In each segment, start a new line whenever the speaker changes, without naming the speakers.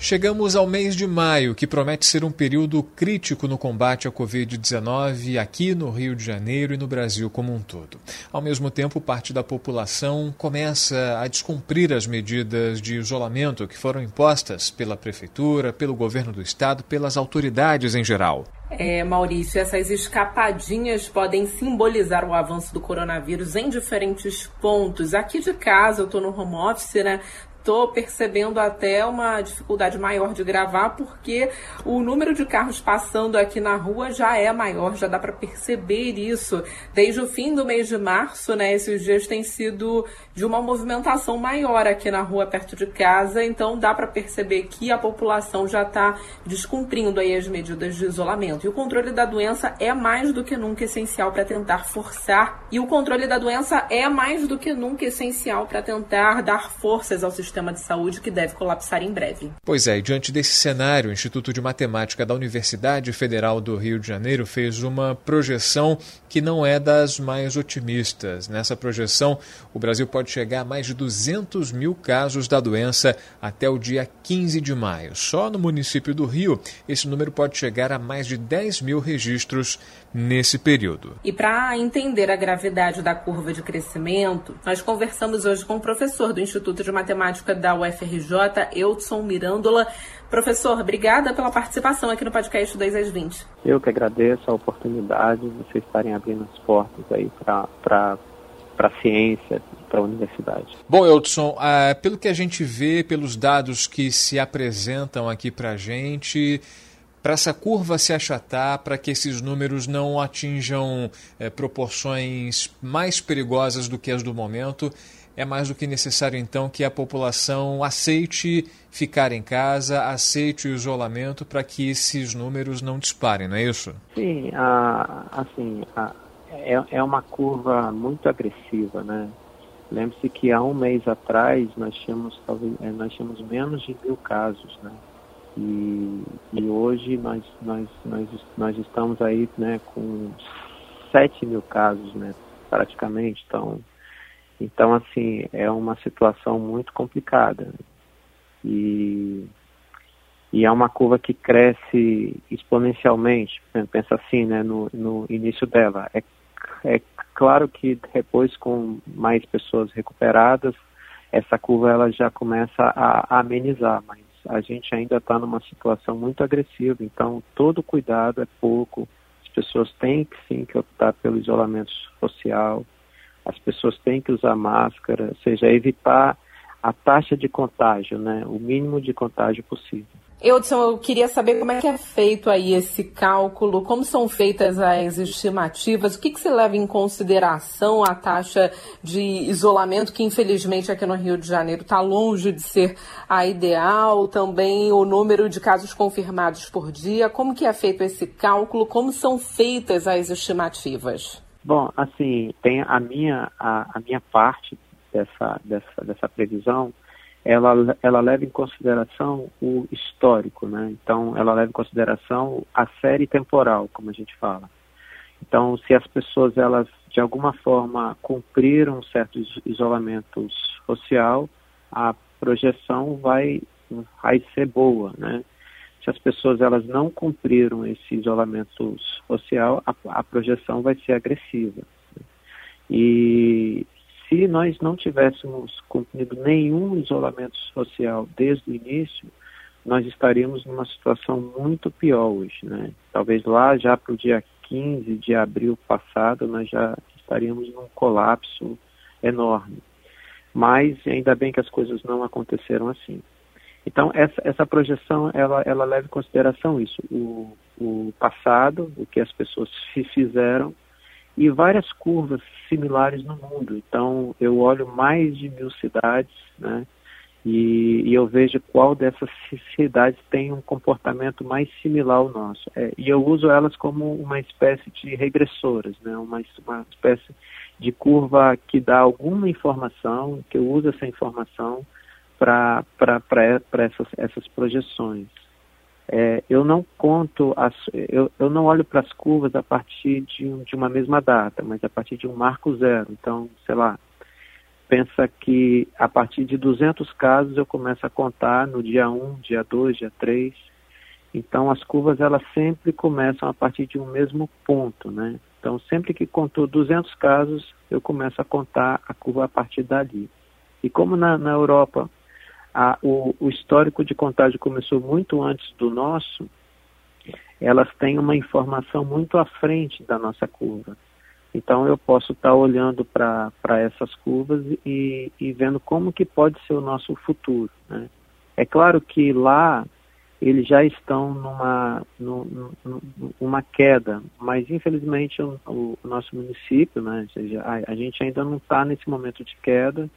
Chegamos ao mês de maio, que promete ser um período crítico no combate à Covid-19 aqui no Rio de Janeiro e no Brasil como um todo. Ao mesmo tempo, parte da população começa a descumprir as medidas de isolamento que foram impostas pela Prefeitura, pelo governo do Estado, pelas autoridades em geral.
É, Maurício, essas escapadinhas podem simbolizar o avanço do coronavírus em diferentes pontos. Aqui de casa, eu estou no home office, né? Estou percebendo até uma dificuldade maior de gravar, porque o número de carros passando aqui na rua já é maior, já dá para perceber isso. Desde o fim do mês de março, né, esses dias têm sido de uma movimentação maior aqui na rua perto de casa, então dá para perceber que a população já está descumprindo aí as medidas de isolamento. E o controle da doença é mais do que nunca essencial para tentar forçar, e o controle da doença é mais do que nunca essencial para tentar dar forças ao sistema sistema de saúde que deve colapsar em breve.
Pois é, e diante desse cenário, o Instituto de Matemática da Universidade Federal do Rio de Janeiro fez uma projeção que não é das mais otimistas. Nessa projeção, o Brasil pode chegar a mais de 200 mil casos da doença até o dia 15 de maio. Só no município do Rio, esse número pode chegar a mais de 10 mil registros nesse período.
E para entender a gravidade da curva de crescimento, nós conversamos hoje com o professor do Instituto de Matemática da UFRJ, Eudson Mirandola. Professor, obrigada pela participação aqui no podcast 2 às 20.
Eu que agradeço a oportunidade de vocês estarem abrindo as portas aí para a ciência, para a universidade.
Bom, Eudson, uh, pelo que a gente vê, pelos dados que se apresentam aqui para a gente, para essa curva se achatar, para que esses números não atinjam eh, proporções mais perigosas do que as do momento, é mais do que necessário, então, que a população aceite ficar em casa, aceite o isolamento para que esses números não disparem, não é isso?
Sim, a, assim, a, é, é uma curva muito agressiva, né? Lembre-se que há um mês atrás nós tínhamos, talvez, é, nós tínhamos menos de mil casos, né? E, e hoje nós, nós, nós, nós estamos aí né, com 7 mil casos, né, praticamente. Então, então, assim, é uma situação muito complicada. E, e é uma curva que cresce exponencialmente. Pensa assim, né, no, no início dela. É, é claro que depois, com mais pessoas recuperadas, essa curva ela já começa a, a amenizar, mas a gente ainda está numa situação muito agressiva, então todo cuidado é pouco. As pessoas têm que sim que optar pelo isolamento social, as pessoas têm que usar máscara, ou seja, evitar a taxa de contágio, né, o mínimo de contágio possível.
Eudson, eu queria saber como é que é feito aí esse cálculo, como são feitas as estimativas, o que, que se leva em consideração a taxa de isolamento, que infelizmente aqui no Rio de Janeiro está longe de ser a ideal, também o número de casos confirmados por dia, como que é feito esse cálculo, como são feitas as estimativas?
Bom, assim, tem a minha, a, a minha parte dessa, dessa, dessa previsão, ela, ela leva em consideração o histórico, né? Então, ela leva em consideração a série temporal, como a gente fala. Então, se as pessoas, elas, de alguma forma, cumpriram um certo isolamento social, a projeção vai, vai ser boa, né? Se as pessoas elas não cumpriram esse isolamento social, a, a projeção vai ser agressiva. E se nós não tivéssemos cumprido nenhum isolamento social desde o início, nós estaríamos numa situação muito pior hoje, né? Talvez lá já para o dia 15 de abril passado nós já estaríamos num colapso enorme. Mas ainda bem que as coisas não aconteceram assim. Então, essa, essa projeção, ela, ela leva em consideração isso, o, o passado, o que as pessoas fizeram, e várias curvas similares no mundo. Então, eu olho mais de mil cidades, né, e, e eu vejo qual dessas cidades tem um comportamento mais similar ao nosso. É, e eu uso elas como uma espécie de regressoras, né, uma, uma espécie de curva que dá alguma informação, que eu uso essa informação para essas, essas projeções. é, eu não conto, as, eu, eu não olho para as curvas a partir de, de uma mesma data, mas a partir de um marco zero. Então, sei lá, pensa que a partir de 200 casos eu começo a contar no dia 1, dia 2, dia 3. Então, as curvas elas sempre começam a partir de um mesmo ponto, né? Então, sempre que contou 200 casos, eu começo a contar a curva a partir dali. E como na, na Europa a, o, o histórico de contágio começou muito antes do nosso, elas têm uma informação muito à frente da nossa curva. Então eu posso estar olhando para essas curvas e, e, vendo como que pode ser o nosso futuro. Né? É claro que lá eles já estão numa, numa queda, mas infelizmente o, o nosso município, né, a, a gente ainda não está nesse momento de queda,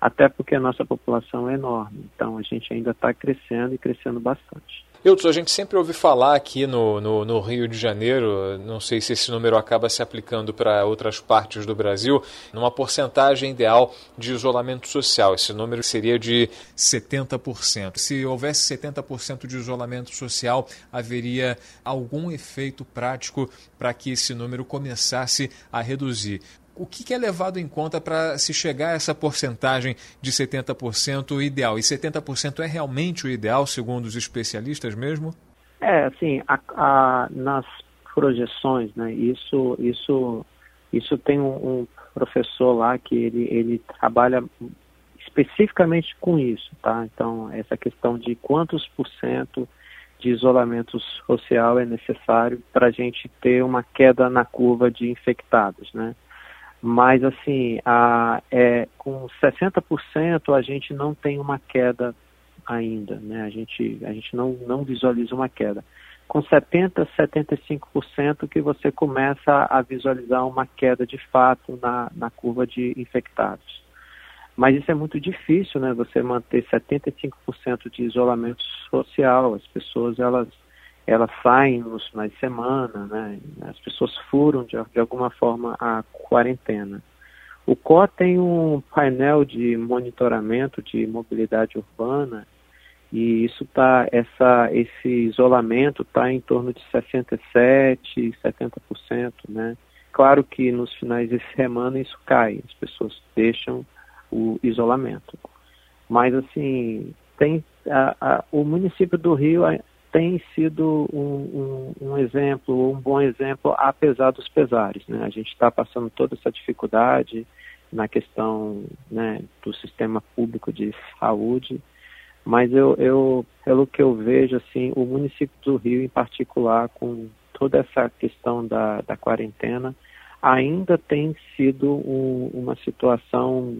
até porque a nossa população é enorme. Então a gente ainda está crescendo e crescendo bastante.
Eudson, a gente sempre ouve falar aqui no, no, no, Rio de Janeiro, não sei se esse número acaba se aplicando para outras partes do Brasil, numa porcentagem ideal de isolamento social. Esse número seria de 70%. Se houvesse 70% de isolamento social, haveria algum efeito prático para que esse número começasse a reduzir o que é levado em conta para se chegar a essa porcentagem de 70% ideal? E 70% é realmente o ideal, segundo os especialistas mesmo?
É, assim, a, a, nas projeções, né, isso, isso, isso tem um, um, professor lá que ele, ele trabalha especificamente com isso, tá? Então, essa questão de quantos por cento de isolamento social é necessário para a gente ter uma queda na curva de infectados, né? Mas assim, a, é, com 60% a gente não tem uma queda ainda, né? A gente, a gente não, não visualiza uma queda. Com 70%, 75% que você começa a visualizar uma queda de fato na, na curva de infectados. Mas isso é muito difícil, né? Você manter 75% de isolamento social. As pessoas, elas elas saem nos finais de semana, né? as pessoas furam de, de alguma forma a quarentena. O COR tem um painel de monitoramento de mobilidade urbana e isso tá essa esse isolamento está em torno de 67, 70%, né? Claro que nos finais de semana isso cai, as pessoas deixam o isolamento. Mas assim, tem a, a, o município do Rio tem sido um, um, um, exemplo, um bom exemplo, apesar dos pesares. Né? A gente está passando toda essa dificuldade na questão né, do sistema público de saúde, mas eu, eu, pelo que eu vejo, assim, o município do Rio, em particular, com toda essa questão da, da quarentena, ainda tem sido um, uma situação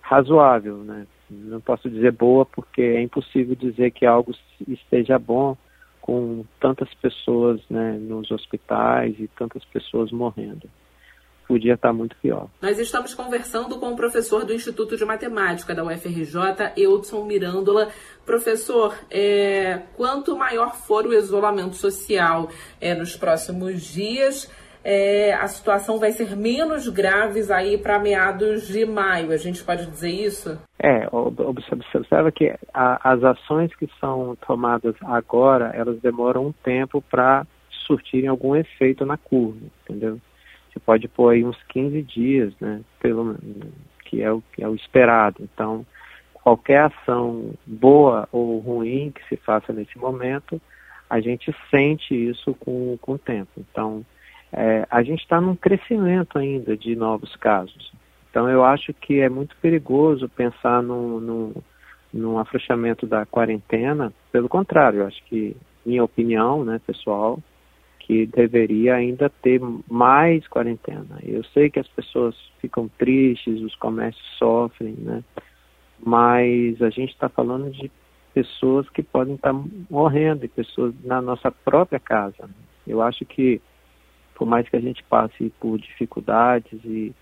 razoável, né? Não posso dizer boa porque é impossível dizer que algo esteja bom com tantas pessoas né, nos hospitais e tantas pessoas morrendo. Podia estar muito pior.
Nós estamos conversando com o professor do Instituto de Matemática da UFRJ, Eudson Mirandola. Professor, é, quanto maior for o isolamento social é, nos próximos dias, é, a situação vai ser menos grave aí para meados de maio. A gente pode dizer isso?
É, observa que a, as ações que são tomadas agora, elas demoram um tempo para surtirem algum efeito na curva, entendeu? Você pode pôr aí uns 15 dias, né, pelo, que, é o, que é o esperado. Então, qualquer ação boa ou ruim que se faça nesse momento, a gente sente isso com, com o tempo. Então, é, a gente está num crescimento ainda de novos casos. Então eu acho que é muito perigoso pensar num, num, num afrouxamento da quarentena. Pelo contrário, eu acho que, minha opinião, né, pessoal, que deveria ainda ter mais quarentena. Eu sei que as pessoas ficam tristes, os comércios sofrem, né? Mas a gente está falando de pessoas que podem estar tá morrendo, e pessoas na nossa própria casa. Né? Eu acho que por mais que a gente passe por dificuldades e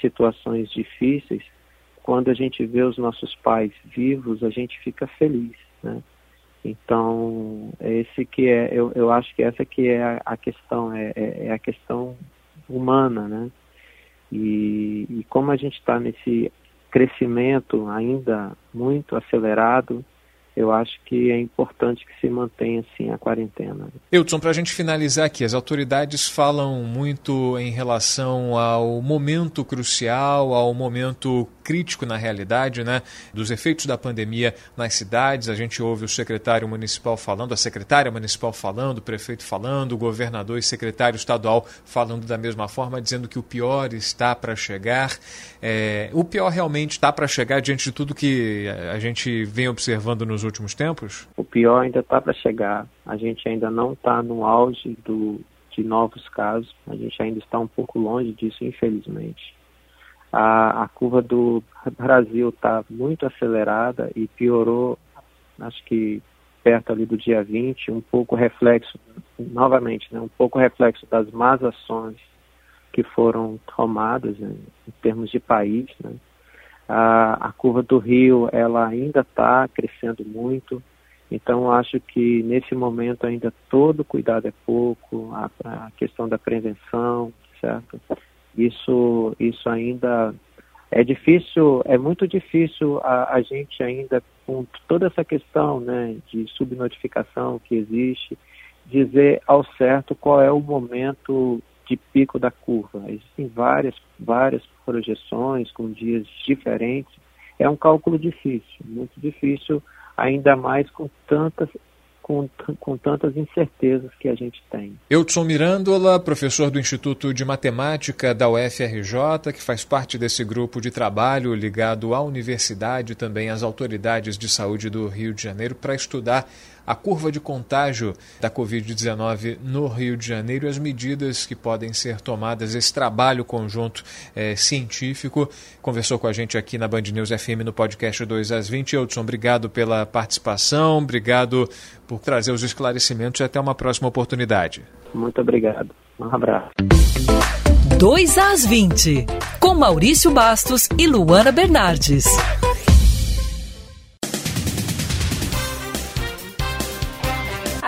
situações difíceis, quando a gente vê os nossos pais vivos, a gente fica feliz, né? Então, esse que é, eu, eu acho que essa que é a, a questão, é, é, é, a questão humana, né? E, e como a gente está nesse crescimento ainda muito acelerado, eu acho que é importante que se mantenha assim a quarentena.
Eudson, para a gente finalizar aqui, as autoridades falam muito em relação ao momento crucial, ao momento crítico na realidade, né, dos efeitos da pandemia nas cidades. A gente ouve o secretário municipal falando, a secretária municipal falando, o prefeito falando, o governador e secretário estadual falando da mesma forma, dizendo que o pior está para chegar. É, o pior realmente está para chegar diante de tudo que a gente vem observando nos últimos tempos?
O pior ainda está para chegar. A gente ainda não está no auge do, de novos casos. A gente ainda está um pouco longe disso, infelizmente. A, a curva do Brasil está muito acelerada e piorou, acho que perto ali do dia 20, um pouco reflexo, novamente, né, um pouco reflexo das más ações que foram tomadas né, em termos de país, né, a, a curva do rio ela ainda está crescendo muito, então acho que nesse momento ainda todo cuidado é pouco, a, a questão da prevenção, certo? Isso, isso ainda é difícil, é muito difícil a, a gente ainda com toda essa questão né, de subnotificação que existe, dizer ao certo qual é o momento de pico da curva. Existem várias, várias projeções com dias diferentes. É um cálculo difícil, muito difícil, ainda mais com tantas com, com, tantas incertezas que a gente tem.
Eudson Mirandola, professor do Instituto de Matemática da UFRJ, que faz parte desse grupo de trabalho ligado à universidade e também às autoridades de saúde do Rio de Janeiro para estudar a curva de contágio da Covid-19 no Rio de Janeiro e as medidas que podem ser tomadas, esse trabalho conjunto é, científico. Conversou com a gente aqui na Band News FM no podcast 2 às 20. Eudson, obrigado pela participação, obrigado por trazer os esclarecimentos e até uma próxima oportunidade.
Muito obrigado. Um abraço.
2 às 20, com Maurício Bastos e Luana Bernardes.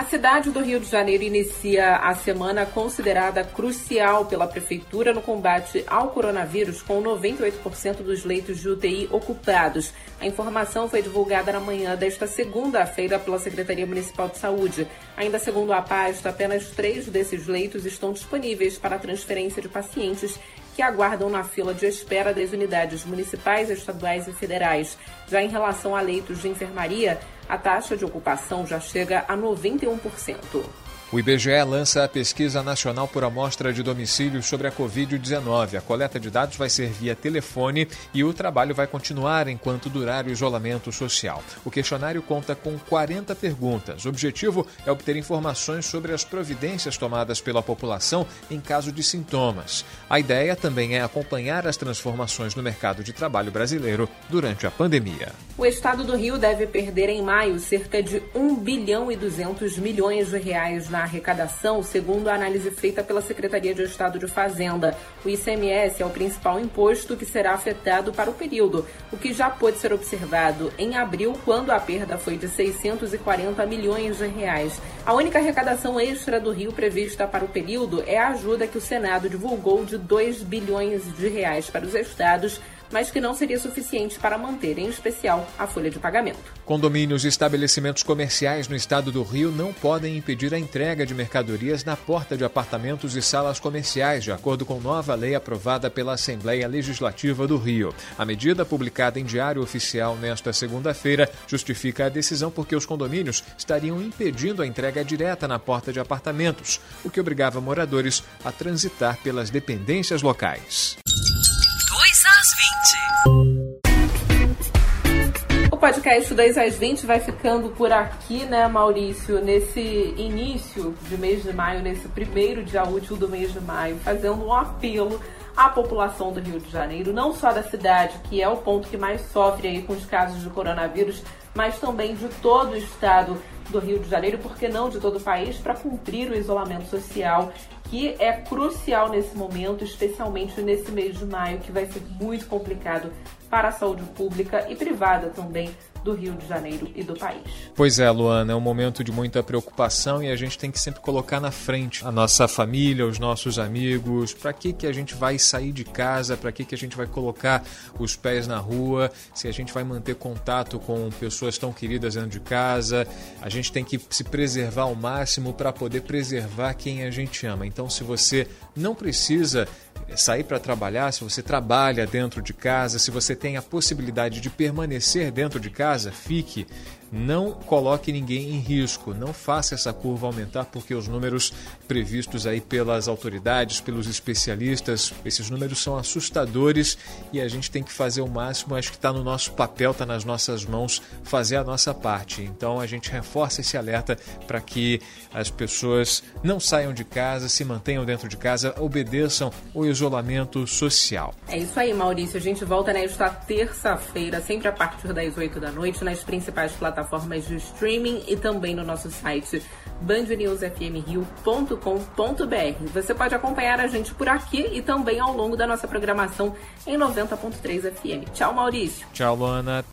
Cidade do Rio de Janeiro inicia a semana considerada crucial pela Prefeitura no combate ao coronavírus, com 98% dos leitos de UTI ocupados. A informação foi divulgada na manhã desta segunda-feira pela Secretaria Municipal de Saúde. Ainda segundo a pasta, apenas três desses leitos estão disponíveis para transferência de pacientes que aguardam na fila de espera das unidades municipais, estaduais e federais. Já em relação a leitos de enfermaria, a taxa de ocupação já chega a 91%.
O IBGE lança a Pesquisa Nacional por Amostra de Domicílios sobre a Covid-19. A coleta de dados vai ser via telefone e o trabalho vai continuar enquanto durar o isolamento social. O questionário conta com 40 perguntas. O objetivo é obter informações sobre as providências tomadas pela população em caso de sintomas. A ideia também é acompanhar as transformações no mercado de trabalho brasileiro durante a pandemia.
O estado do Rio deve perder em maio cerca de 1 bilhão e 200 milhões de reais na na arrecadação, segundo a análise feita pela Secretaria de Estado de Fazenda. O ICMS é o principal imposto que será afetado para o período, o que já pôde ser observado em abril, quando a perda foi de 640 milhões de reais. A única arrecadação extra do Rio prevista para o período é a ajuda que o Senado divulgou de 2 bilhões de reais para os estados mas que não seria suficiente para manter, em especial, a folha de pagamento.
Condomínios e estabelecimentos comerciais no estado do Rio não podem impedir a entrega de mercadorias na porta de apartamentos e salas comerciais, de acordo com nova lei aprovada pela Assembleia Legislativa do Rio. A medida, publicada em Diário Oficial nesta segunda-feira, justifica a decisão porque os condomínios estariam impedindo a entrega direta na porta de apartamentos, o que obrigava moradores a transitar pelas dependências locais.
O podcast 2 às 20 vai ficando por aqui, né, Maurício? Nesse início de mês de maio, nesse primeiro dia útil do mês de maio, fazendo um apelo à população do Rio de Janeiro, não só da cidade, que é o ponto que mais sofre aí com os casos de coronavírus, mas também de todo o estado do Rio de Janeiro, por que não de todo o país, para cumprir o isolamento social que é crucial nesse momento, especialmente nesse mês de maio, que vai ser muito complicado para a saúde pública e privada também do Rio de Janeiro e do país.
Pois é, Luana, é um momento de muita preocupação e a gente tem que sempre colocar na frente a nossa família, os nossos amigos. Para que, que a gente vai sair de casa? Para que, que a gente vai colocar os pés na rua? Se a gente vai manter contato com pessoas tão queridas dentro de casa? A gente tem que se preservar ao máximo para poder preservar quem a gente ama. Então, se você não precisa sair para trabalhar, se você trabalha dentro de casa, se você tem a possibilidade de permanecer dentro de casa, fique. Não coloque ninguém em risco, não faça essa curva aumentar, porque os números previstos aí pelas autoridades, pelos especialistas, esses números são assustadores e a gente tem que fazer o máximo. Acho que está no nosso papel, está nas nossas mãos fazer a nossa parte. Então a gente reforça esse alerta para que as pessoas não saiam de casa, se mantenham dentro de casa, obedeçam o isolamento social.
É isso aí, Maurício. A gente volta nesta terça-feira, sempre a partir das 8 da noite, nas principais plataformas de streaming e também no nosso site bandnewsfmrio.com.br. Você pode acompanhar a gente por aqui e também ao longo da nossa programação em 90.3 FM. Tchau, Maurício.
Tchau, Luana.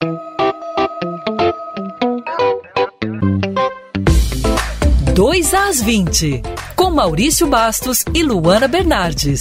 Dois às 20, com Maurício Bastos e Luana Bernardes.